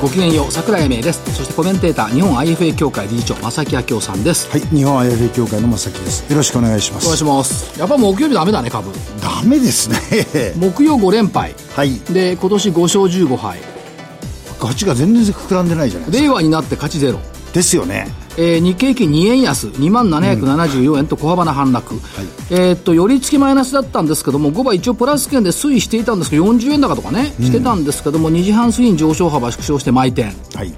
ごきげんよう桜井英明ですそしてコメンテーター日本 IFA 協会理事長正木明夫さんですはい、日本 IFA 協会の正木です。よろしくお願いします。お願いしますやっぱ木曜日ダメだね株ダメですね。木曜5連敗はい。で今年5勝15敗勝ちが全然膨らんでないじゃないですか。令和になって勝ちゼロですよね。えー日経平均2円安、2万774円と小幅な反落、えーっと寄り付きマイナスだったんですけども、5番一応プラス圏で推移していたんですけど、40円高とかね、してたんですけども、2時半過ぎに上昇幅縮小して毎点はい。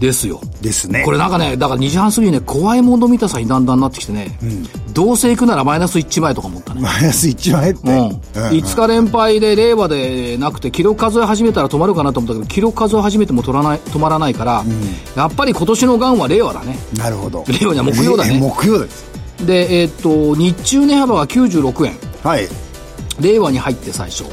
ですよ。ですね。これなんかね、だから2時半過ぎにね、怖いもの見たさにだんだんなってきてね、どうせ行くならマイナス1枚とか思ったね。マイナス1万円って。うん、うん5日連敗で令和でなくて記録数え始めたら止まるかなと思ったけど記録数え始めても取らない止まらないから、やっぱり今年のがんは令和だねなるほど。令和には木曜だねえ木曜です。でえーっと日中値幅が96円はい。令和に入って最初、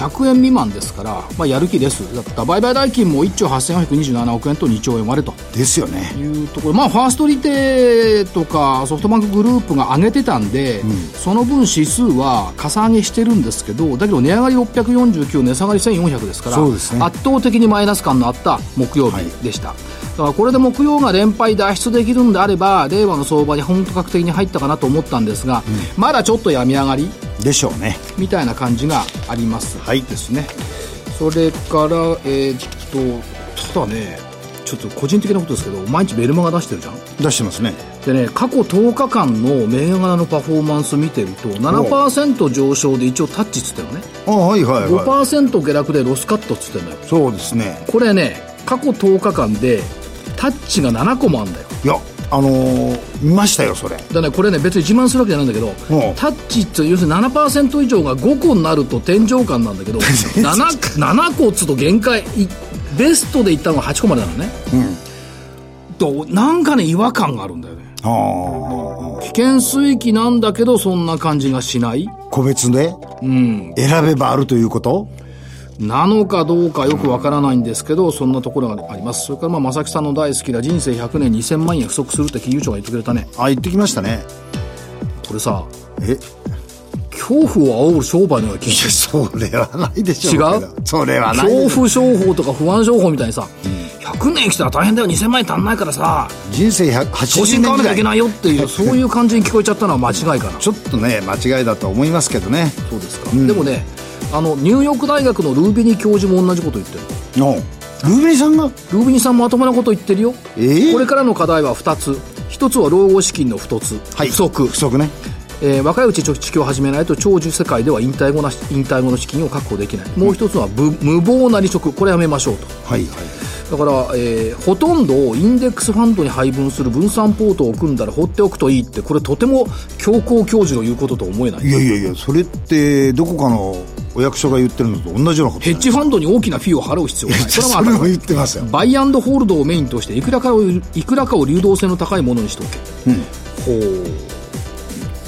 100円未満ですから、まあ、やる気です。だった売買代金も1兆8427億円と2兆円割れと。ですよね。いうところ。まあファーストリテとかソフトバンクグループが上げてたんで、その分指数はかさ上げしてるんですけどだけど値上がり649値下がり1400ですからね。圧倒的にマイナス感のあった木曜日でした、だからこれで木曜が連敗脱出できるんであれば令和の相場に本格的に入ったかなと思ったんですが、まだちょっと病み上がりでしょうね。みたいな感じがあります、はいですねそれからえーっとただねちょっと個人的なことですけど毎日ベルマが出してるじゃん出してますね。でね過去10日間の銘柄のパフォーマンス見てると7%上昇で一応タッチっつってるのねあはいはいは5%下落でロスカットっつってんのよい。そうですね。これね過去10日間でタッチが7個もあんだよ。いや、あのー見ましたよ、それ。だねこれね別に自慢するわけじゃないんだけどう。んタッチって要するに7%以上が5個になると天井感なんだけど 7, 7個っつうと限界。いベストでいったのが8個までなのね。となんかね違和感があるんだよね。ああ。危険水域なんだけどそんな感じがしない。個別でうん。選べばあるということ？なのかどうかよくわからないんですけど、そんなところがあります。それから、まあ、正木さんの大好きな人生100年2000万円不足するって金融庁が言ってくれたね。あ、言ってきましたね。これさ、え？恐怖を煽る商売のような気がいや、すそれはないでしょう。違う？それはる。ないで恐怖商法とか不安商法みたいにさ、100年来たら大変だよ、2000万円足んないからさ、人生投180資に買わなきゃいいけないよっていう、そういう感じに聞こえちゃったのは間違いかな。ちょっとね間違いだと思いますけどねそうですか。でもね、あの、ニューヨーク大学のルービニ教授も同じこと言ってる。おルーベニさんが？ルービニさんもまともなこと言ってるよ。ええこれからの課題は2つ。1つは老後資金の不突、はい不足。不足ねえー若いうち貯蓄を始めないと長寿世界では引退後なし引退後の資金を確保できない、もう一つは無無謀な利息。これやめましょうと。はいはい。だから、えーほとんどをインデックスファンドに配分する分散ポートを組んだら放っておくといいってこれとても強行教授の言うことと思えない。いやいやいやそれってどこかのお役所が言ってるのと同じようなことヘッジファンドに大きなフィーを払う必要がない。それは言ってますよ。バイアンドホールドをメインとしていくらかをいくらかを流動性の高いものにしておけ、ほう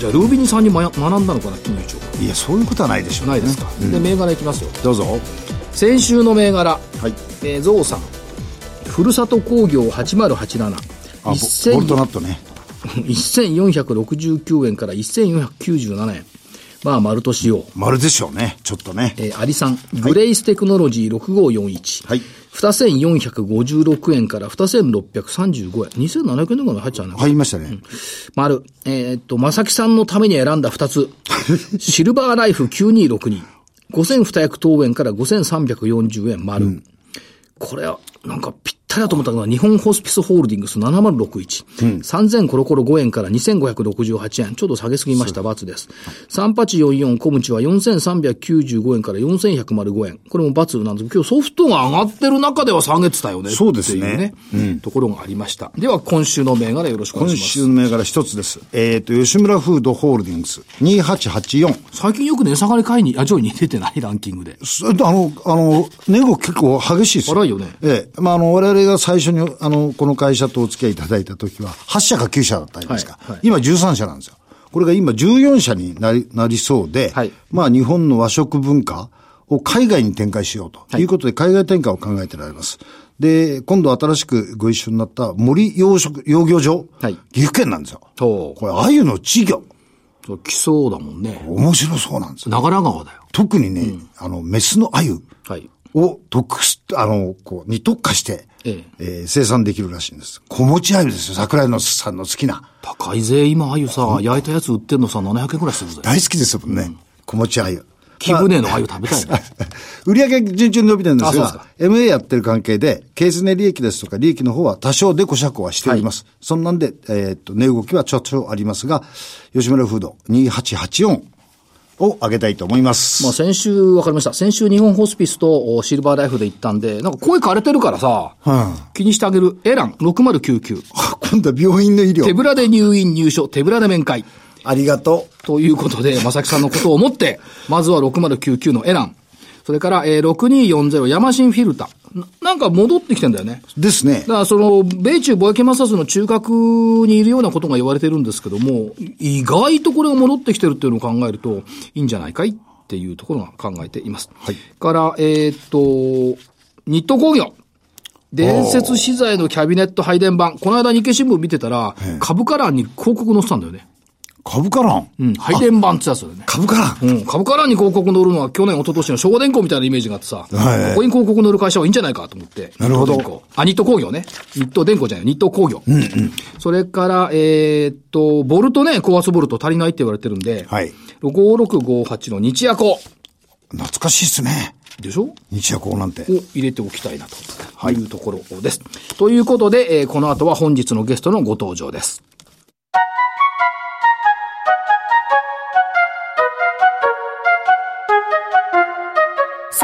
じゃあルービニさんにま学んだのかな金融庁。いやそういうことはないでしょうね。ないですか、で銘柄いきますよ。どうぞ。先週の銘柄、はい。えー、ゾウさん。ふるさと工業8087あボボルトナットね。1469円から1497円まあ丸としよう丸でしょうねちょっとねえー、アリさん、グレイステクノロジー6541。はい2456円から2635円。2700円ぐらい入っちゃうね。入りましたね、丸。えーっと、まさきさんのために選んだ2つ。シルバーライフ9262。5200等円から5340円丸。これは、なんかぴったと思ったのが、日本ホスピスホールディングス7061。3000コロコロ5円から2568円。ちょっと下げすぎました、×です。3844コムチは4395円から4105円。これも×なんですけど、今日ソフトが上がってる中では下げてたよね。そうですねっていうね。ところがありました。では、今週の銘柄よろしくお願い今します。週の銘柄一つです。えっ、と、吉村フードホールディングス2884。最近よく値下がり会に、あ、上位に出てないランキングで。そあの、あの、値動き結構激しいですよ。荒いよねええ。まあ、あの、我々が最初に、あの、この会社とお付き合いいただいた時は、8社か9社だったんですか。はいはい今13社なんですよ。これが今14社になりなりそうで、はいまあ日本の和食文化を海外に展開しようということで、海外展開を考えてられます。で、今度新しくご一緒になった森養殖、養魚場、はい岐阜県なんですよ。と、これ、鮎の稚魚。そう来そうだもんね。面白そうなんですよ。長良川だよ。特にね、あの、メスの鮎はい。を特す、あの、こう、に特化して、ええー生産できるらしいんです。小持鮎ですよ。桜井のさんの好きな。高いぜ、今、あゆさ、焼いたやつ売ってんのさ、700円くらいするぜ。大好きですもんね。小持鮎。木舟のあゆ食べたいね。売上順調に伸びてるんですが、MA やってる関係で、経常利益ですとか利益の方は多少でこしゃこはしております。そんなんで、えーっと、値動きはちょっとありますが、吉村フード2884を上げたいと思います。まあ先週分かりました。先週日本ホスピスとおシルバーライフで行ったんで、なんか声枯れてるからさ、気にしてあげる。エラン6099。あ今度は病院の医療。手ぶらで入院入所、手ぶらで面会。ありがとということで、正木さんのことを思って、まずは6099のエラン。それから、えー、6240ヤマシンフィルター。ななんか戻ってきてんだよね。う。ですねだ。からその、米中貿易摩擦の中核にいるようなことが言われてるんですけども、意外とこれが戻ってきてるっていうのを考えると、いいんじゃないかいっていうところが考えています。はいから、えーっと、日東工業。伝説資材のキャビネット配電盤。この間日経新聞見てたら、株価欄に広告載ってたんだよね。株価欄。うん、配電盤ってやつだよね。株価欄。うん、株価欄に広告載るのは去年、一昨年の昭和電工みたいなイメージがあってさ、はいここに広告載る会社はいいんじゃないかと思って。なるほどあ、日東工業ね。日東電工じゃない、日東工業。それから、えーっと、ボルトね、高圧ボルト足りないって言われてるんで、はい。5658の日夜工。懐かしいですね。でしょ？日夜行なんて。を入れておきたいなというところです。ということで、えーこの後は本日のゲストのご登場です。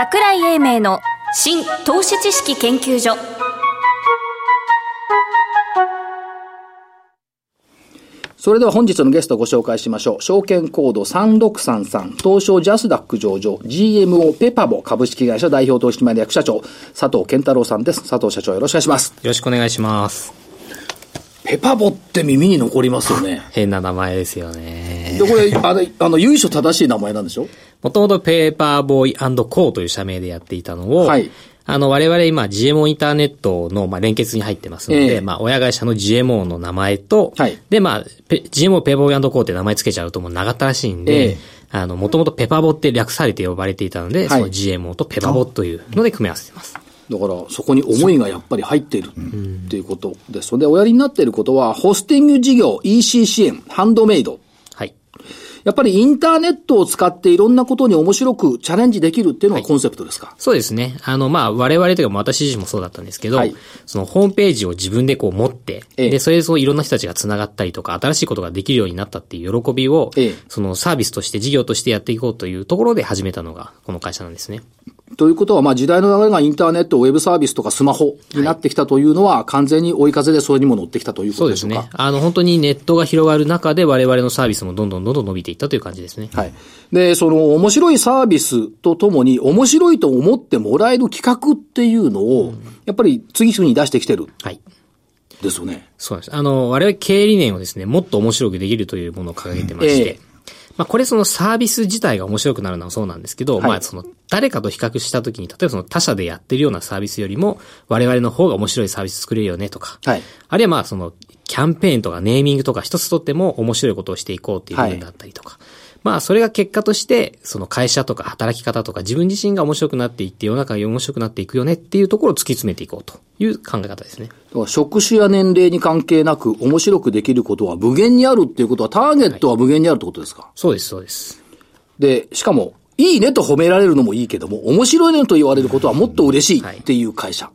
桜井英明の新投資知識研究所それでは本日のゲストをご紹介しましょう。証券コード3633、東証ジャスダック上場、GMO ペパボ株式会社代表取締役社長、佐藤健太郎さんです。佐藤社長よろしくお願いします。よろしくお願いします。ペパボって耳に残りますよね。変な名前ですよね。で、これ、あの、あの、由緒正しい名前なんでしょ？もともとペーパーボーイコーという社名でやっていたのを、はいあの、我々今 GMO インターネットの、まあ、連結に入ってますので、ええまあ、親会社の GMO の名前と、はいで、まあ、ペ GMO ペーパーボーイコーって名前つけちゃうともう長ったらしいんで、ええあの、もともとペパボって略されて呼ばれていたので、はいその GMO とペパボというので組み合わせています。だから、そこに思いがやっぱり入っているっていうことですので、おやりになっていることは、ホスティング事業、EC 支援、ハンドメイド。はい。やっぱりインターネットを使っていろんなことに面白くチャレンジできるっていうのがコンセプトですか、そうですね。あの、まあ、我々というか、まあ私自身もそうだったんですけど、はいそのホームページを自分でこう持って、ええで、それでそういろんな人たちが繋がったりとか、新しいことができるようになったっていう喜びを、ええそのサービスとして事業としてやっていこうというところで始めたのが、この会社なんですね。ということは、まあ時代の流れがインターネット、ウェブサービスとかスマホになってきたというのは、完全に追い風でそれにも乗ってきたというこそうでとですしょうか？ね。あの、本当にネットが広がる中で我々のサービスもどんどんどんどん伸びていったという感じですね。はい。で、その面白いサービスとともに、面白いと思ってもらえる企画っていうのを、やっぱり次々に出してきてる。はい。ですよね。そうなんです。あの、我々経営理念をですね、もっと面白くできるというものを掲げてまして、ええまあこれそのサービス自体が面白くなるのはそうなんですけど、はい。まあその誰かと比較したときに、例えばその他社でやってるようなサービスよりも、我々の方が面白いサービス作れるよねとか、はい。あるいはまあそのキャンペーンとかネーミングとか一つとっても面白いことをしていこうっていう部分だったりとか、まあそれが結果として、その会社とか働き方とか自分自身が面白くなっていって世の中が面白くなっていくよねっていうところを突き詰めていこうという考え方ですね。だから職種や年齢に関係なく面白くできることは無限にあるっていうことはターゲットは無限にあるってことですか、そうです、そうです。で、しかも、いいねと褒められるのもいいけども、面白いねと言われることはもっと嬉しいっていう会社。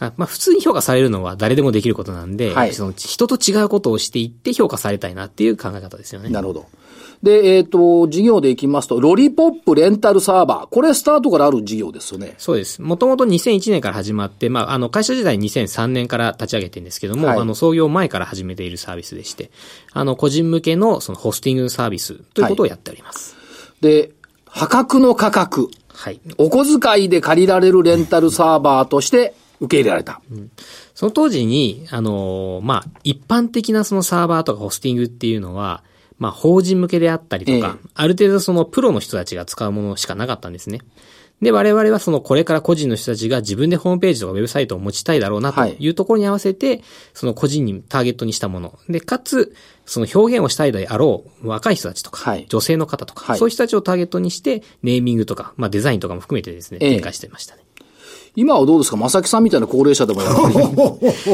あまあ普通に評価されるのは誰でもできることなんで、はいその人と違うことをしていって評価されたいなっていう考え方ですよね。なるほど。で、えっ、と、事業でいきますと、ロリポップレンタルサーバー。これスタートからある事業ですよね。そうです。もともと2001年から始まって、まあ、あの、会社時代2003年から立ち上げてるんですけども、はいあの、創業前から始めているサービスでして、あの、個人向けのそのホスティングサービスということをやっております。で、破格の価格。はい。お小遣いで借りられるレンタルサーバーとして受け入れられた。その当時に、あの、まあ、一般的なそのサーバーとかホスティングっていうのは、まあ、法人向けであったりとか、ええある程度そのプロの人たちが使うものしかなかったんですね。で、我々はそのこれから個人の人たちが自分でホームページとかウェブサイトを持ちたいだろうなとはいいうところに合わせて、その個人にターゲットにしたもの。で、かつ、その表現をしたいであろう若い人たちとか、はい女性の方とか、はいそういう人たちをターゲットにして、ネーミングとか、まあデザインとかも含めてですね、ええ展開してましたね。今はどうですか？正木さんみたいな高齢者でもやっぱり、ほ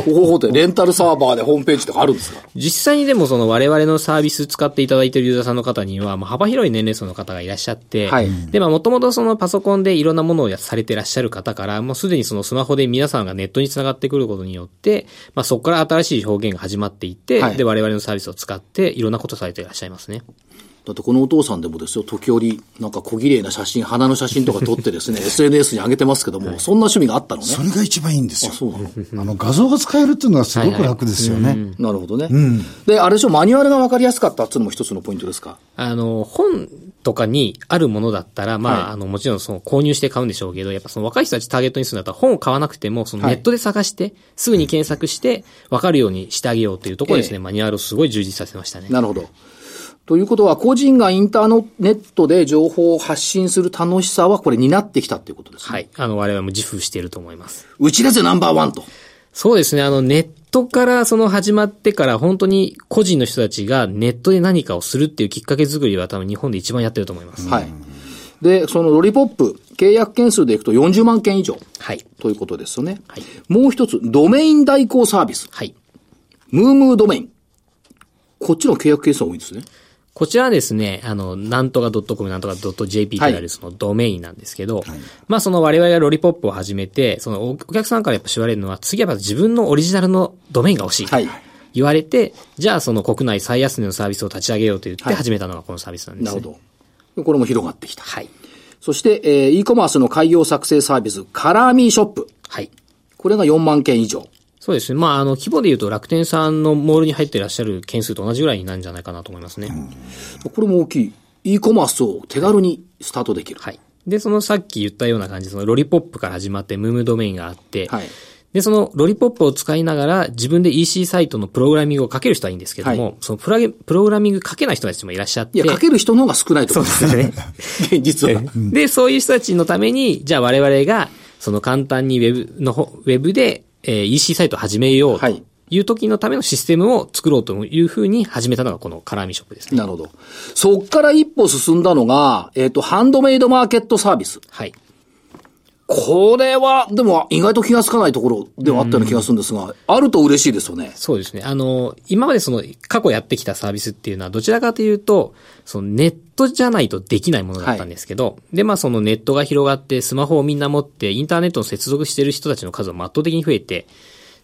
ほほってレンタルサーバーでホームページとかあるんですか？実際にでもその我々のサービス使っていただいているユーザーさんの方には、まあ、幅広い年齢層の方がいらっしゃって、はい。で、まあ、もともとそのパソコンでいろんなものをされてらっしゃる方から、もうすでにそのスマホで皆さんがネットにつながってくることによって、まあ、そこから新しい表現が始まっていって、はい。で、我々のサービスを使っていろんなことされていらっしゃいますね。だってこのお父さんでもですよ、時折、なんか小綺麗な写真、花の写真とか撮ってですね、SNS に上げてますけども、そんな趣味があったのね。それが一番いいんですよ。そうなの？あの、画像が使えるっていうのはすごく楽ですよね。なるほどね。で、あれでしょ、マニュアルがわかりやすかったっていうのも一つのポイントですか？あの、本とかにあるものだったら、まあ、はいあの、もちろんその購入して買うんでしょうけど、やっぱその若い人たちターゲットにするんだったら本を買わなくても、そのネットで探して、すぐに検索して、わかるようにしてあげようというところですね、ええマニュアルをすごい充実させましたね。なるほど。ということは、個人がインターネットで情報を発信する楽しさはこれになってきたっていうことですね。はい。あの、我々も自負していると思います。うちだぜナンバーワンと。そうですね。あの、ネットからその始まってから、本当に個人の人たちがネットで何かをするっていうきっかけ作りは多分日本で一番やってると思います。はい。で、そのロリポップ、契約件数でいくと40万件以上はい。ということですよね。はいもう一つ、ドメイン代行サービス。はい。ムームードメイン。こっちの契約件数が多いんですね。こちらはですね、あの、なんとか .com、なんとか .jp とはい言われるそのドメインなんですけど、まあその我々がロリポップを始めて、そのおお客さんからやっぱ言われるのは、次は自分のオリジナルのドメインが欲しい。はい言われて、じゃあその国内最安値のサービスを立ち上げようと言ってはい始めたのがこのサービスなんですね。なるほど。これも広がってきた。はい。そして、えー、e コマースの開業作成サービス、カラーミーショップ。はい。これが4万件以上。そうですね。まあ、あの、規模で言うと楽天さんのモールに入っていらっしゃる件数と同じぐらいになるんじゃないかなと思いますね。これも大きい。e コマースを手軽にスタートできる。はい。で、そのさっき言ったような感じ、そのロリポップから始まってムームドメインがあって、はい。で、そのロリポップを使いながら自分で EC サイトのプログラミングをかける人はいいんですけども、はいそのプラゲプログラミングかけない人たちもいらっしゃって。いや、かける人の方が少ないと思うんですね。現 実は。で、そういう人たちのために、じゃあ我々が、その簡単にウェブのほ、ウェブで、えー EC サイトを始めようとはいいう時のためのシステムを作ろうというふうに始めたのがこのカラーミショップですね。なるほど。そっから一歩進んだのが、えっ、と、ハンドメイドマーケットサービス。はい。これは、でも意外と気がつかないところではあったような気がするんですが、あると嬉しいですよね。そうですね。あの、今までその過去やってきたサービスっていうのはどちらかというと、そのネットじゃないとできないものだったんですけど、で、まあそのネットが広がってスマホをみんな持ってインターネットの接続している人たちの数が圧倒的に増えて、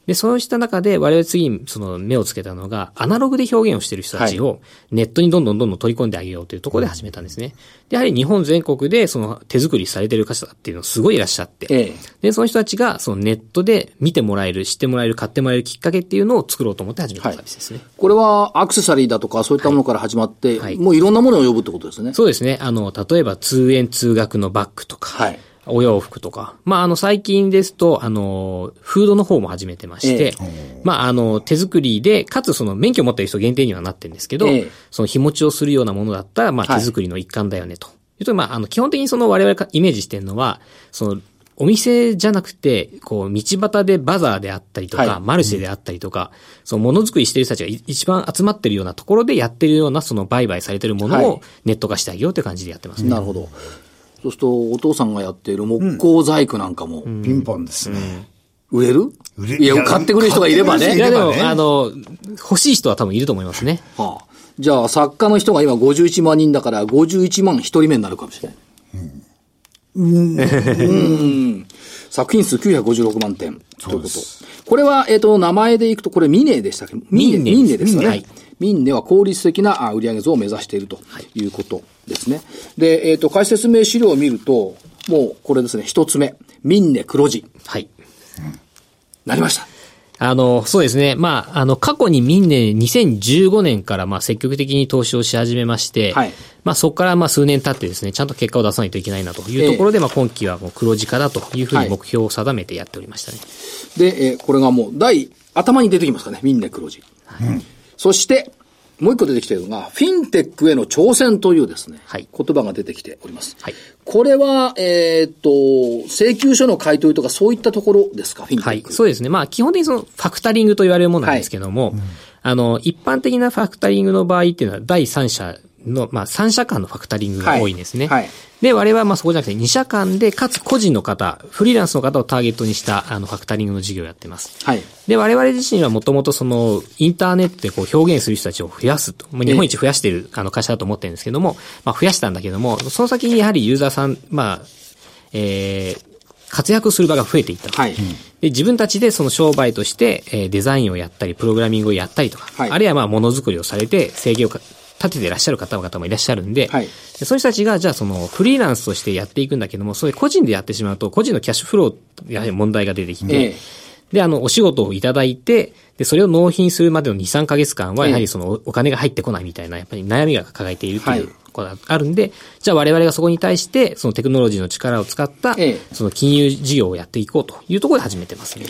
で、そうした中で我々次にその目をつけたのが、アナログで表現をしている人たちをネットにどんどんどんどん取り込んであげようというところで始めたんですね。で、やはり日本全国でその手作りされている方っていうのすごいいらっしゃって、ええ。で、その人たちが、そのネットで見てもらえる、知ってもらえる、買ってもらえるきっかけっていうのを作ろうと思って始めたサービスですね。これはアクセサリーだとかそういったものから始まって、はいもういろんなものを呼ぶってことですね。そうですね。あの、例えば通園通学のバッグとか、はいお洋服とか。まあ、あの、最近ですと、あの、フードの方も始めてまして、まあ、あの、手作りで、かつその免許を持っている人限定にはなってるんですけど、ええその日持ちをするようなものだったら、まあ、はい手作りの一環だよねと。いうと、まあ、あの、基本的にその我々がイメージしてるのは、その、お店じゃなくて、こう、道端でバザーであったりとか、はいマルシェであったりとか、そのものづくりしている人たちがい一番集まってるようなところでやってるような、その売買されてるものはいをネット化してあげようという感じでやってますね。なるほど。そうすると、お父さんがやっている木工細工なんかも、ピンポンですね。売れる？売れいや、買ってくれる人がいればね。いや、でも、あの、欲しい人は多分いると思いますね。はあ、じゃあ、作家の人が今51万人だから、51万1人目になるかもしれない。うん。作品数956万点。ということ。これは、えっ、と、名前でいくと、これミネでしたっけ？ミネ、ミネミネですよね。はいミンネは効率的なあ売上増を目指しているということですね。で、えっ、と、会社説明資料を見ると、もうこれですね、一つ目。ミンネ黒字。はい。なりました。あの、そうですね。まあ、あの、過去にミンネ2015年から、まあ、積極的に投資をし始めまして、はいまあ、そこから、まあ、数年経ってですね、ちゃんと結果を出さないといけないなというところで、まあ、今期はもう黒字化だというふうはいに目標を定めてやっておりましたね。で、えーこれがもう、第、頭に出てきますかね。ミンネ黒字。そして、もう一個出てきているのが、フィンテックへの挑戦というですね、はい言葉が出てきております。はいこれは、えーっと、請求書の回答とかそういったところですか、フィンテはいック。。そうですね。まあ、基本的にその、ファクタリングと言われるものなんですけども、あの、一般的なファクタリングの場合っていうのは、第三者の、まあ、三者間のファクタリングが多いんですね。はいはいで、我々はまあそこじゃなくて、二者間で、かつ個人の方、フリーランスの方をターゲットにした、あの、ファクタリングの事業をやってます。はい。で、我々自身はもともとその、インターネットでこう表現する人たちを増やすと。まあ日本一増やしているあの会社だと思ってるんですけども、まあ増やしたんだけども、その先にやはりユーザーさん、まあ、えー、活躍する場が増えていったと。はい。で、自分たちでその商売として、えーデザインをやったり、プログラミングをやったりとか、はいあるいはまあものづくりをされて、制御をか立てていらっしゃる方々もいらっしゃるんで、はい。でそういう人たちが、じゃあそのフリーランスとしてやっていくんだけども、それ個人でやってしまうと、個人のキャッシュフロー、やはり問題が出てきて、ええ。で、あの、お仕事をいただいて、で、それを納品するまでの2、3ヶ月間は、やはりそのおお金が入ってこないみたいな、やっぱり悩みが抱えているというはい。ことがあるんで、じゃあ我々がそこに対して、そのテクノロジーの力を使ったええ、その金融事業をやっていこうというところで始めてます。ね。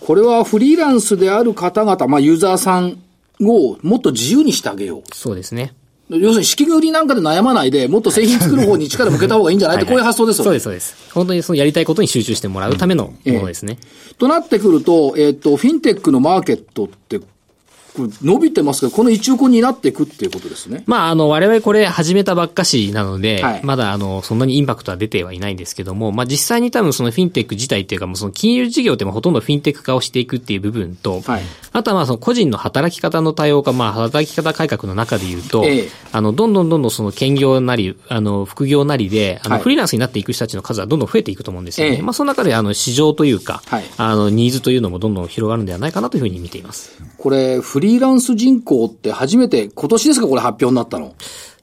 これはフリーランスである方々、まあユーザーさんをもっと自由にしてあげよう。そうですね。要するに資金繰りなんかで悩まないで、もっと製品作る方に力向けた方がいいんじゃないって、こういう発想ですよね。そうです、そうです。本当にそのやりたいことに集中してもらうためのものですね。となってくると、えっ、と、フィンテックのマーケットって、これ伸びてますけど、この一億になっていくっていうことですね。まあ、あの、我々これ始めたばっかしなので、はいまだあの、そんなにインパクトは出てはいないんですけども、まあ実際に多分そのフィンテック自体っていうかもうその金融事業ってもうほとんどフィンテック化をしていくっていう部分と、はいあとはまあその個人の働き方の多様化、まあ働き方改革の中で言うと、ええあの、どんどんどんどんその兼業なり、あの、副業なりで、あの、はいフリーランスになっていく人たちの数はどんどん増えていくと思うんですよね。ええまあその中であの、市場というか、はいあの、ニーズというのもどんどん広がるんではないかなというふうに見ています。これ、フリーランス人口って初めて、今年ですかこれ発表になったの？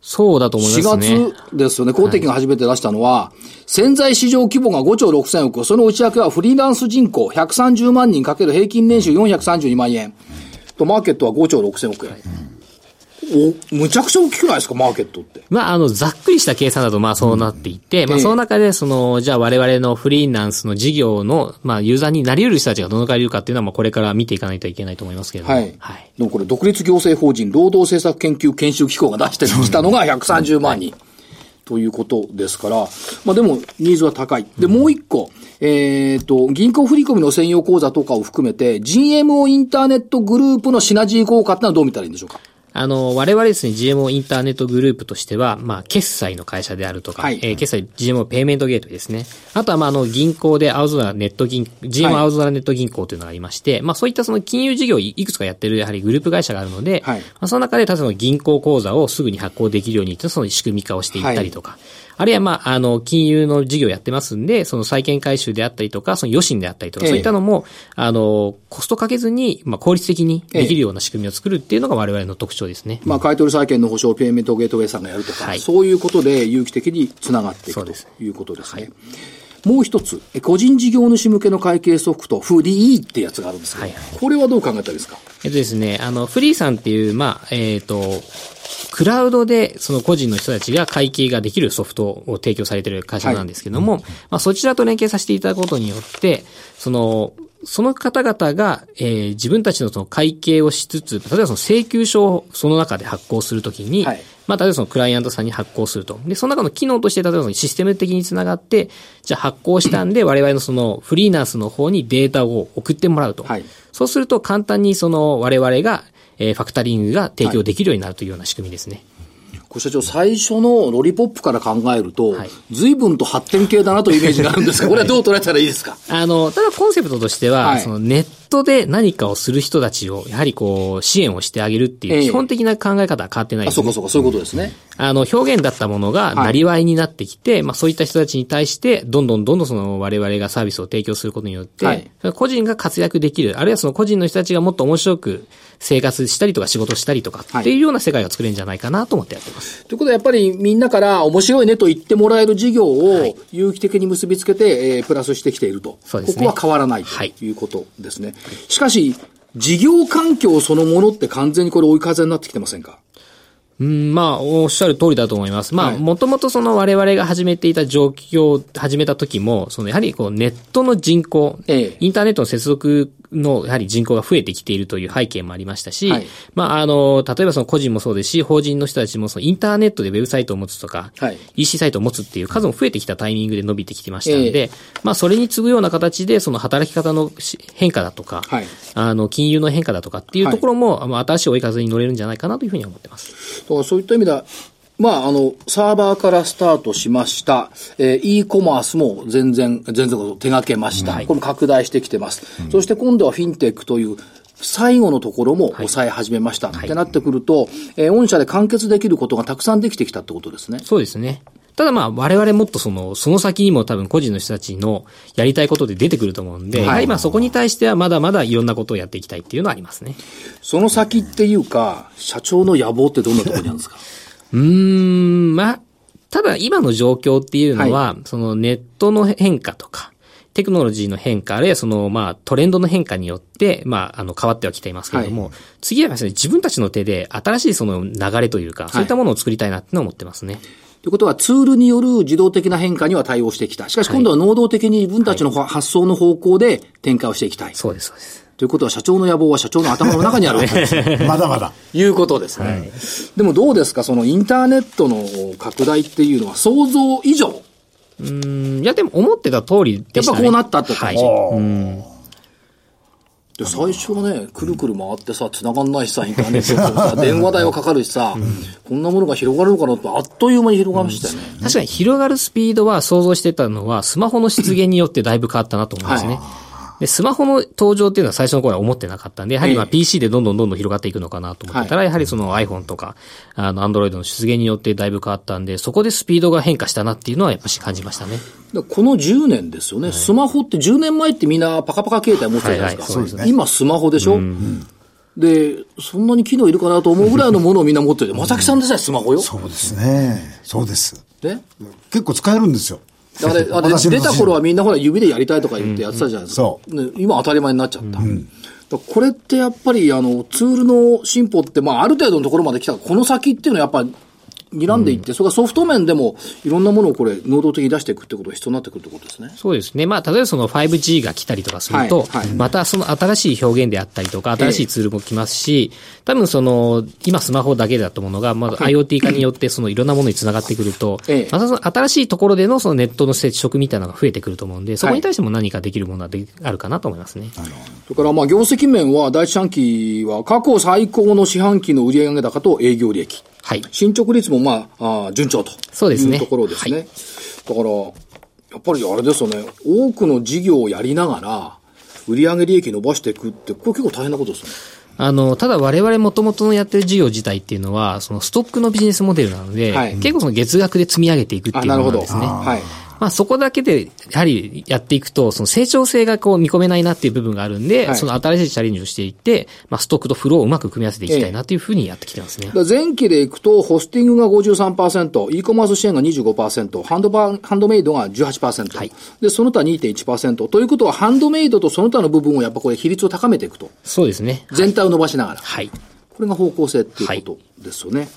そうだと思いますね。4月ですよね。公的が初めて出したのは、潜在市場規模が5兆6千億。その内訳はフリーランス人口130万人かける平均年収432万円。と、マーケットは5兆6千億円。お、むちゃくちゃ大きくないですか、マーケットって。まあ、あの、ざっくりした計算だと、まあ、そうなっていて、まあ、ええその中で、その、じゃあ我々のフリーランスの事業の、まあ、ユーザーになり得る人たちがどのくらいいるかっていうのは、まあ、これから見ていかないといけないと思いますけれども。はい。はい。でもこれ、独立行政法人労働政策研究研修機構が出してきたのが130万人。ということですから、まあでも、ニーズは高い。で、もう一個、えっ、と、銀行振込の専用口座とかを含めて、GMO インターネットグループのシナジー効果ってのはどう見たらいいんでしょうか？あの、我々ですね、GMO インターネットグループとしては、まあ、決済の会社であるとか、はい。えー決済 GMO ペイメントゲートですね。あとは、まあ、あの、銀行で青空ネット銀、はい。GMO 青空ネット銀行というのがありまして、まあ、そういったその金融事業をいくつかやってる、やはりグループ会社があるので、はい。まあ、その中で、例えば銀行口座をすぐに発行できるようにと、その仕組み化をしていったりとか、あるいは、まあ、あの、金融の事業をやってますんで、その債券回収であったりとか、その余震であったりとか、ええ。そういったのも、あの、コストかけずに、まあ、効率的にできるような仕組みを作るっていうのが我々の特徴ですね。まあ、買い取り債券の保証、ペイメントゲートウェイさんがやるとか、はい。そういうことで有機的につながっていくということですね。もう一つ、え個人事業主向けの会計ソフト、フリーってやつがあるんですけど、はいはい。これはどう考えたらいいですか？えっとですね、あの、フリーさんっていう、まあ、えっ、と、クラウドでその個人の人たちが会計ができるソフトを提供されている会社なんですけども、まあ、そちらと連携させていただくことによって、その、その方々が、えー自分たちのその会計をしつつ、例えばその請求書をその中で発行するときに、はいまあ、例えばそのクライアントさんに発行すると。で、その中の機能として、例えばそのシステム的につながって、じゃあ発行したんで、我々のそのフリーランスの方にデータを送ってもらうと。はいそうすると簡単にその我々が、えーファクタリングが提供できるようになるというような仕組みですね。これ社長、最初のロリポップから考えると、はい随分と発展系だなというイメージがあるんですが、これはどう捉えたらいいですか？あの、ただコンセプトとしては、はいそのネットで何かをする人たちを、やはりこう、支援をしてあげるってええいう基本的な考え方は変わってないあ、ですねそうかそうか、そういうことですね。あの、表現だったものが、なりわいになってきて、まあそういった人たちに対して、どんどんどんどんその我々がサービスを提供することによって、はい個人が活躍できる、あるいはその個人の人たちがもっと面白く生活したりとか仕事したりとかはいっていうような世界が作れるんじゃないかなと思ってやってます。ということはやっぱりみんなから面白いねと言ってもらえる事業を有機的に結びつけて、えープラスしてきていると。そうですねここは変わらないはいということですね。しかし、事業環境そのものって完全にこれ追い風になってきてませんか？うん、まあ、おっしゃる通りだと思います。まあ、はいもともとその我々が始めていた状況を始めた時も、そのやはりこうネットの人口、ええインターネットの接続の、やはり人口が増えてきているという背景もありましたし、はい。まあ、あの、例えばその個人もそうですし、法人の人たちもそのインターネットでウェブサイトを持つとか、はい。EC サイトを持つっていう数も増えてきたタイミングで伸びてきてましたので、えまあ、それに次ぐような形で、その働き方のし変化だとか、はい。あの、金融の変化だとかっていうところも、まあ新しい追い風に乗れるんじゃないかなというふうに思ってます。そういった意味では、まあ、あの、サーバーからスタートしました。えー e コマースも全然、全然手掛けました。これも拡大してきてます。そして今度はフィンテックという、最後のところも抑え始めました。ってなってくると、えー御社で完結できることがたくさんできてきたってことですね。そうですね。ただまあ我々もっとその、その先にも多分個人の人たちのやりたいことで出てくると思うんで、はいやはりまあそこに対してはまだまだいろんなことをやっていきたいっていうのはありますね。その先っていうか、社長の野望ってどんなところにあるんですか？うーん、まあ、ただ今の状況っていうのは、そのネットの変化とか、テクノロジーの変化、あるいはその、まあ、トレンドの変化によって、まあ、あの、変わってはきていますけれども、次はですね、自分たちの手で新しいその流れというか、そういったものを作りたいなってのは思ってますね。ということは、ツールによる自動的な変化には対応してきた。しかし今度は能動的に自分たちの発想の方向で展開をしていきたい。そうです、そうです。ということは、社長の野望は社長の頭の中にあるわけです。まだまだ。いうことですね。でもどうですか、そのインターネットの拡大っていうのは想像以上？うん、いやでも思ってた通りでしたね。やっぱこうなったって感じはい。で最初はね、くるくる回ってさ、繋がんないしさ、インターネットとさ、電話代はかかるしさ、こんなものが広がるのかなって、あっという間に広がりましたよね。確かに広がるスピードは想像してたのは、スマホの出現によってだいぶ変わったなと思うんですね。で、スマホの登場っていうのは最初の頃は思ってなかったんで、やはりまあええ PC でどんどんどんどん広がっていくのかなと思ってたら、やはりその iPhone とか、あの Android の出現によってだいぶ変わったんで、そこでスピードが変化したなっていうのはやっぱし感じましたね。でこの10年ですよね、スマホって10年前ってみんなパカパカ携帯持ってたじゃないですか。はいはいそうですね今スマホでしょ、で、そんなに機能いるかなと思うぐらいのものをみんな持ってて、まさきさんでさえスマホよ。そうですね。そうです。ね。結構使えるんですよ。あれ、あれ出た頃はみんなほら指でやりたいとか言ってやってたじゃないですか。そね今当たり前になっちゃった。だからこれってやっぱりあのツールの進歩って、まあある程度のところまで来たこの先っていうのはやっぱり睨んでいって、それからソフト面でもいろんなものをこれ能動的に出していくってことが必要になってくるってことですね。そうですね。まあ、例えばその 5G が来たりとかすると、はいはいまたその新しい表現であったりとか、新しいツールも来ますし、多分その、今スマホだけだったものが、まだ IoT 化によってそのいろんなものにつながってくると、ええまたその新しいところでのそのネットの接触みたいなのが増えてくると思うんで、そこに対しても何かできるものはであるかなと思いますね。それからまあ業績面は第一四半期は過去最高の四半期の売上高と営業利益。はい。進捗率もまあ、あー順調とそうですねいうところですね。だから、やっぱりあれですよね、多くの事業をやりながら、売上利益伸ばしていくって、これ結構大変なことですよね。あの、ただ我々元々のやってる事業自体っていうのは、そのストックのビジネスモデルなので、はい結構その月額で積み上げていくっていうあ、なるほど。ものなんですね。はい。まあそこだけで、やはりやっていくと、その成長性がこう見込めないなっていう部分があるんで、はいその新しいチャレンジをしていって、まあストックとフローをうまく組み合わせていきたいなというふうにやってきてますね。だから前期でいくと、ホスティングが53%、e コマース支援が25%、ハンドバハンドメイドが18%、はいで、その他2.1%。ということは、ハンドメイドとその他の部分をやっぱこれ比率を高めていくと。そうですね。全体を伸ばしながら。はい。これが方向性っていうことですよね。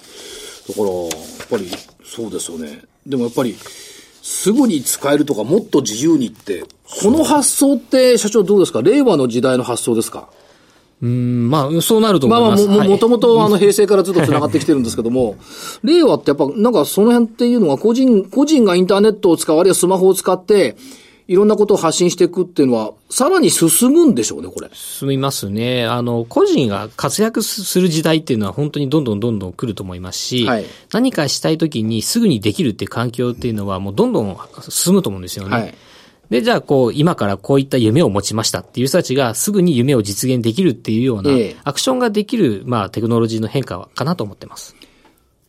だから、やっぱり、そうですよね。でもやっぱり、すぐに使えるとか、もっと自由にって、この発想って、社長どうですか？令和の時代の発想ですか？うん、まあそうなると思まあまあ、います。も、もともとあの平成からずっと繋がってきてるんですけども、令和ってやっぱなんかその辺っていうのは個人、個人がインターネットを使う、あるいはスマホを使って、いろんなことを発信していくっていうのは、さらに進むんでしょうね、これ。進みますね。あの、個人が活躍する時代っていうのは本当にどんどんどんどん来ると思いますし、はい何かしたいときにすぐにできるっていう環境っていうのはもうどんどん進むと思うんですよね。はいで、じゃあ、こう、今からこういった夢を持ちましたっていう人たちがすぐに夢を実現できるっていうようなええ、アクションができる、まあ、テクノロジーの変化かなと思ってます。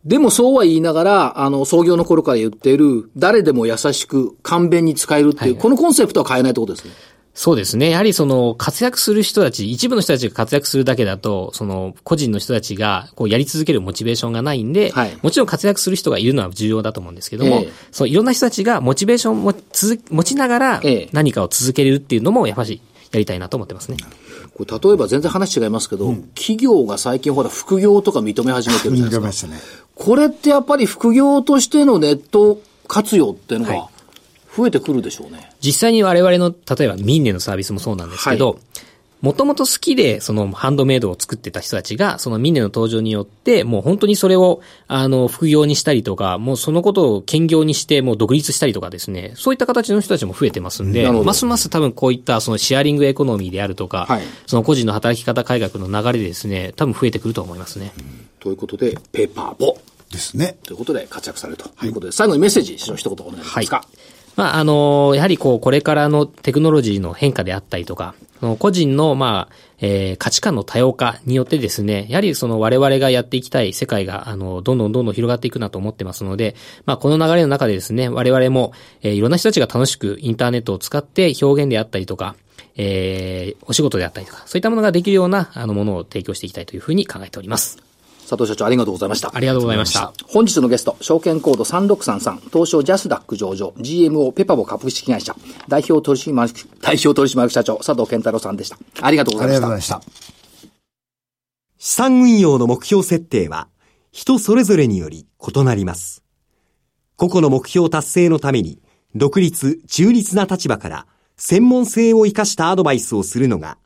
でもそうは言いながら、あの、創業の頃から言っている、誰でも優しく簡便に使えるっていう、このコンセプトは変えないってことですね。そうですね。やはりその活躍する人たち、一部の人たちが活躍するだけだと、その個人の人たちがこうやり続けるモチベーションがないんで、はいもちろん活躍する人がいるのは重要だと思うんですけども、ええそういろんな人たちがモチベーションを持ち持ちながらええ何かを続けれるっていうのもやっぱりやりたいなと思ってますね。これ例えば全然話違いますけど、企業が最近ほら副業とか認め始めてるじゃないですか。ましたね。これってやっぱり副業としてのネット活用っていうのはは増えてくるでしょうね。実際に我々の、例えばミンネのサービスもそうなんですけど、もともと好きで、そのハンドメイドを作ってた人たちが、そのミネの登場によって、もう本当にそれを、あの、副業にしたりとか、もうそのことを兼業にして、もう独立したりとかですね、そういった形の人たちも増えてますんで、ますます多分こういったそのシェアリングエコノミーであるとか、はい。その個人の働き方改革の流れでですね、多分増えてくると思いますね。ということで、ペーパーボですね。ということで活躍されるということで、最後にメッセージ、師匠一言お願いしますか。まあ、あの、やはりこう、これからのテクノロジーの変化であったりとか、個人の、まあ、えー価値観の多様化によってですね、やはりその我々がやっていきたい世界が、あの、どんどんどんどん広がっていくなと思ってますので、まあ、この流れの中でですね、我々も、えーいろんな人たちが楽しくインターネットを使って表現であったりとか、えーお仕事であったりとか、そういったものができるような、あの、ものを提供していきたいというふうに考えております。佐藤社長ありがとうございました。ありがとうございました。本日のゲスト、証券コード3633、東証ジャスダック上場、GMO ペパボ株式会社、代表取締役、代表取締役社長、佐藤健太郎さんでした。ありがとうごあざいましたりがとうござい。ました。資産運用の目標設定は人それぞれにより異なります。個々の目標達成のために独立、中立な立場から専門性を生かしたアドバイスをするのが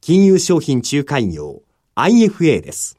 金融商品仲介業 IFA です。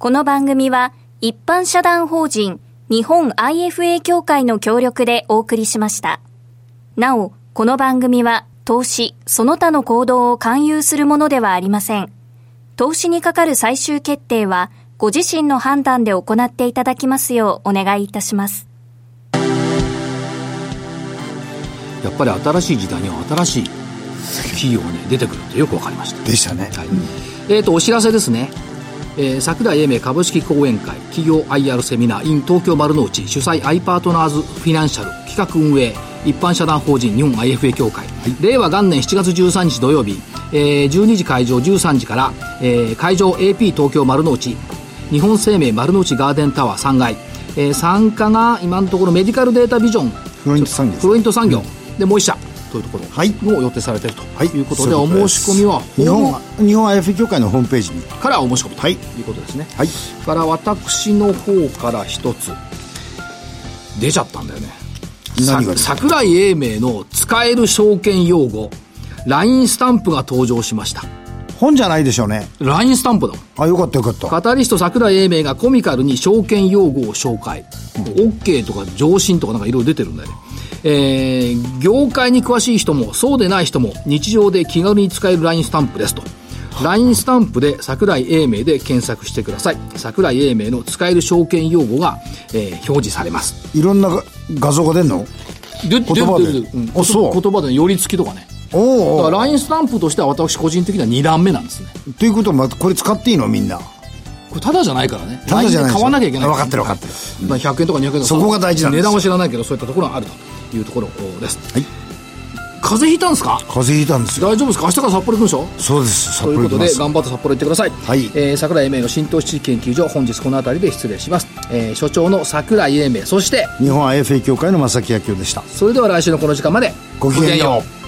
この番組は一般社団法人日本 IFA 協会の協力でお送りしました。なお、この番組は投資、その他の行動を勧誘するものではありません。投資にかかる最終決定はご自身の判断で行っていただきますようお願いいたします。やっぱり新しい時代には新しい企業がね出てくるってよくわかりましたでしたね。はいえー、とお知らせですね、えー桜井英明株式講演会企業 IR セミナー in 東京丸の内主催 i パートナーズフィナンシャル企画運営一般社団法人日本 IFA 協会、令和元年7月13日土曜日、えー12時会場13時から、えー会場 AP 東京丸の内日本生命丸の内ガーデンタワー3階、えー参加が今のところメディカルデータビジョン。フロイント産業フロイント産業、でもう一社というところはいを予定されているとはいいうことで、そういお申し込みは日本日本 IFA 協会のホームページに。からお申し込みとはいいうことですね。はい。から私の方から一つ出ちゃったんだよね。何がですか？さ桜井英明の使える証券用語 LINE スタンプが登場しました。本じゃないでしょうね。LINE スタンプだもん。あ、よかったよかった。カタリスト桜井英明がコミカルに証券用語を紹介。OK とか上申とかなんかいろいろ出てるんだよね。えー、業界に詳しい人もそうでない人も日常で気軽に使える LINE スタンプですと。LINE スタンプで桜井英明で検索してください。桜井英明の使える証券用語が、えー表示されます。いろんなが画像が出んの？で言葉でう言葉での寄り付きとかね。おだおから LINE スタンプとしては私個人的には2段目なんですね。ということは、まこれ使っていいの？みんな。これただじゃないからね。ただじゃない買わなきゃいけない。分かってる分かってる。まあ100円とか200円とかそこが大事なんです値段は知らないけどそういったところがあるというところですはい風邪ひいたんですか？風邪ひいたんですよ。大丈夫ですか？明日から札幌行くんでしょ？そうです。札ということで。頑張って札幌行ってください、はいえー桜井英明の新投資知識研究所本日この辺りで失礼します、えー所長の桜井英明そして日本 IFA 協会の正木明夫でした。それでは来週のこの時間までごきげんよう。